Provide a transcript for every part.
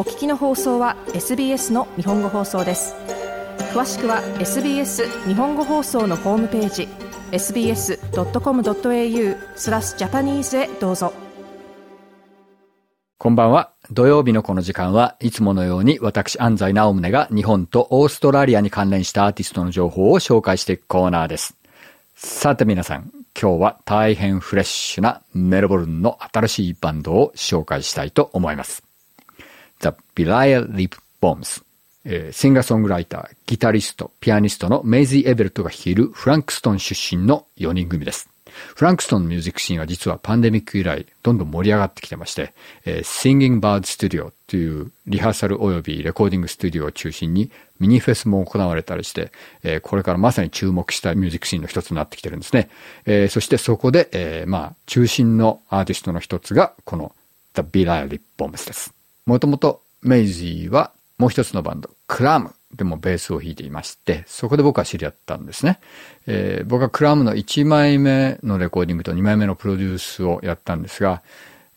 お聞きの放送は SBS の日本語放送です詳しくは SBS 日本語放送のホームページ sbs.com.au スラスジャパニーズへどうぞこんばんは。土曜日のこの時間はいつものように私安西直宗が日本とオーストラリアに関連したアーティストの情報を紹介していくコーナーです。さて皆さん、今日は大変フレッシュなメルボルンの新しいバンドを紹介したいと思います。The Belia Lip Bombs、シンガーソングライター、ギタリスト、ピアニストのメイジー・エベルトが率いるフランクストン出身の4人組です。フランクストンのミュージックシーンは実はパンデミック以来どんどん盛り上がってきてまして、えー、Singing Bird Studio というリハーサル及びレコーディングスタジオを中心にミニフェスも行われたりして、これからまさに注目したミュージックシーンの一つになってきてるんですね。そしてそこで、まあ、中心のアーティストの一つがこの The b i l l y Lip Bombs です。もともとメイジーはもう一つのバンド、クラムでもベースを弾いていまして、そこで僕は知り合ったんですね。えー、僕はクラムの1枚目のレコーディングと2枚目のプロデュースをやったんですが、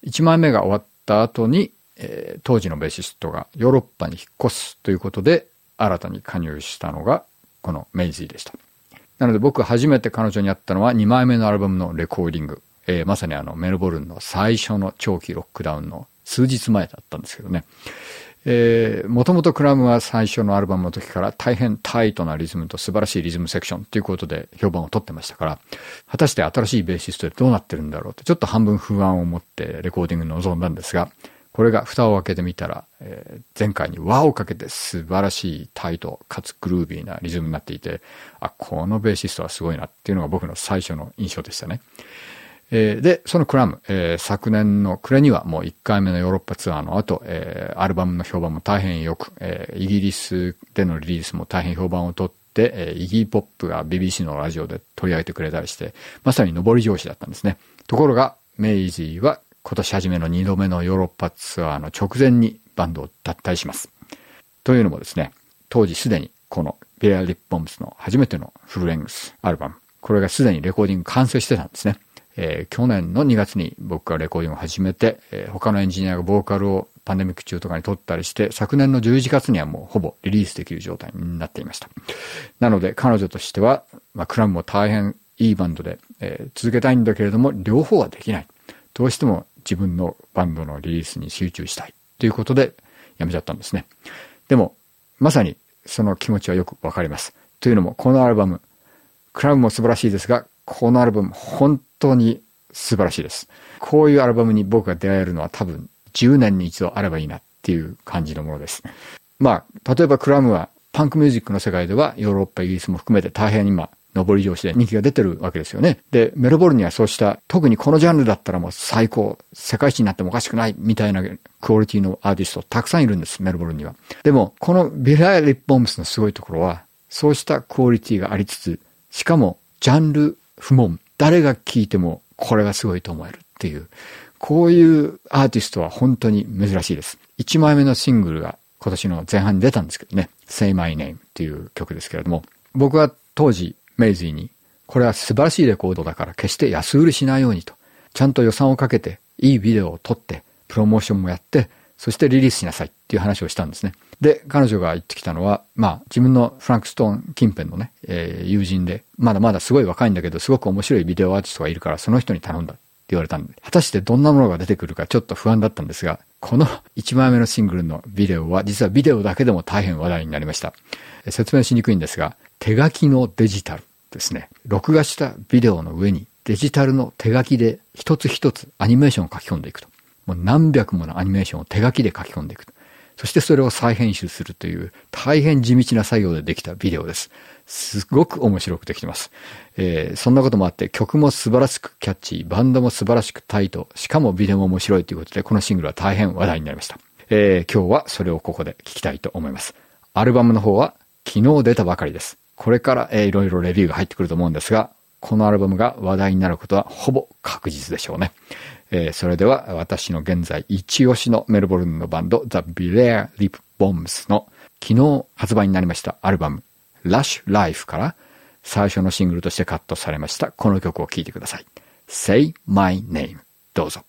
1枚目が終わった後に、えー、当時のベーシストがヨーロッパに引っ越すということで、新たに加入したのが、このメイジーでした。なので僕初めて彼女に会ったのは2枚目のアルバムのレコーディング。えー、まさにあのメルボルンの最初の長期ロックダウンの数日前だったんですけどね。えー、もともとクラムは最初のアルバムの時から大変タイトなリズムと素晴らしいリズムセクションということで評判を取ってましたから、果たして新しいベーシストでどうなってるんだろうってちょっと半分不安を持ってレコーディングに臨んだんですが、これが蓋を開けてみたら、えー、前回に輪をかけて素晴らしいタイトかつグルービーなリズムになっていて、あ、このベーシストはすごいなっていうのが僕の最初の印象でしたね。えー、で、そのクラム、えー、昨年の暮れにはもう1回目のヨーロッパツアーの後、えー、アルバムの評判も大変良く、え、イギリスでのリリースも大変評判をとって、え、イギーポップが BBC のラジオで取り上げてくれたりして、まさに上り調子だったんですね。ところが、メイジーは今年初めの2度目のヨーロッパツアーの直前にバンドを脱退します。というのもですね、当時すでにこのビア・リッポンスの初めてのフルレングスアルバム、これがすでにレコーディング完成してたんですね。えー、去年の2月に僕がレコーディングを始めて、えー、他のエンジニアがボーカルをパンデミック中とかに撮ったりして、昨年の11月にはもうほぼリリースできる状態になっていました。なので彼女としては、まあ、クラムも大変いいバンドで、えー、続けたいんだけれども、両方はできない。どうしても自分のバンドのリリースに集中したい。ということで、やめちゃったんですね。でも、まさにその気持ちはよくわかります。というのも、このアルバム、クラムも素晴らしいですが、このアルバム、本当に素晴らしいです。こういうアルバムに僕が出会えるのは多分10年に一度あればいいなっていう感じのものです。まあ、例えばクラムはパンクミュージックの世界ではヨーロッパ、イギリスも含めて大変今、上り調子で人気が出てるわけですよね。で、メルボルンにはそうした、特にこのジャンルだったらもう最高、世界一になってもおかしくないみたいなクオリティのアーティストたくさんいるんです、メルボルンには。でも、このビライ・リッポームスのすごいところは、そうしたクオリティがありつつ、しかも、ジャンル不問。誰が聴いてもこれがすごいと思えるっていう、こういうアーティストは本当に珍しいです。1枚目のシングルが今年の前半に出たんですけどね、Say My Name っていう曲ですけれども、僕は当時メイジーに、これは素晴らしいレコードだから決して安売りしないようにと、ちゃんと予算をかけていいビデオを撮って、プロモーションもやって、そしてリリースしなさいっていう話をしたんですね。で、彼女が言ってきたのは、まあ、自分のフランクストーン近辺のね、えー、友人で、まだまだすごい若いんだけど、すごく面白いビデオアーティストがいるから、その人に頼んだって言われたんで、果たしてどんなものが出てくるかちょっと不安だったんですが、この1枚目のシングルのビデオは、実はビデオだけでも大変話題になりました。説明しにくいんですが、手書きのデジタルですね。録画したビデオの上にデジタルの手書きで一つ一つアニメーションを書き込んでいくと。もう何百ものアニメーションを手書きで書き込んでいく。そしてそれを再編集するという大変地道な作業でできたビデオです。すごく面白くできてます。えー、そんなこともあって曲も素晴らしくキャッチー、バンドも素晴らしくタイト、しかもビデオも面白いということでこのシングルは大変話題になりました。えー、今日はそれをここで聞きたいと思います。アルバムの方は昨日出たばかりです。これから、えー、いろいろレビューが入ってくると思うんですが、このアルバムが話題になることはほぼ確実でしょうね。えー、それでは私の現在一押しのメルボルンのバンド The Belair Lip Bombs の昨日発売になりましたアルバム Lush Life から最初のシングルとしてカットされましたこの曲を聴いてください。Say My Name どうぞ。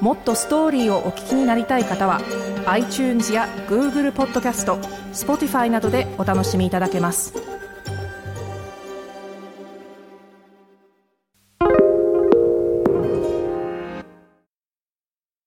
もっとストーリーをお聞きになりたい方は iTunes や Google ポッドキャスト Spotify などでお楽しみいただけます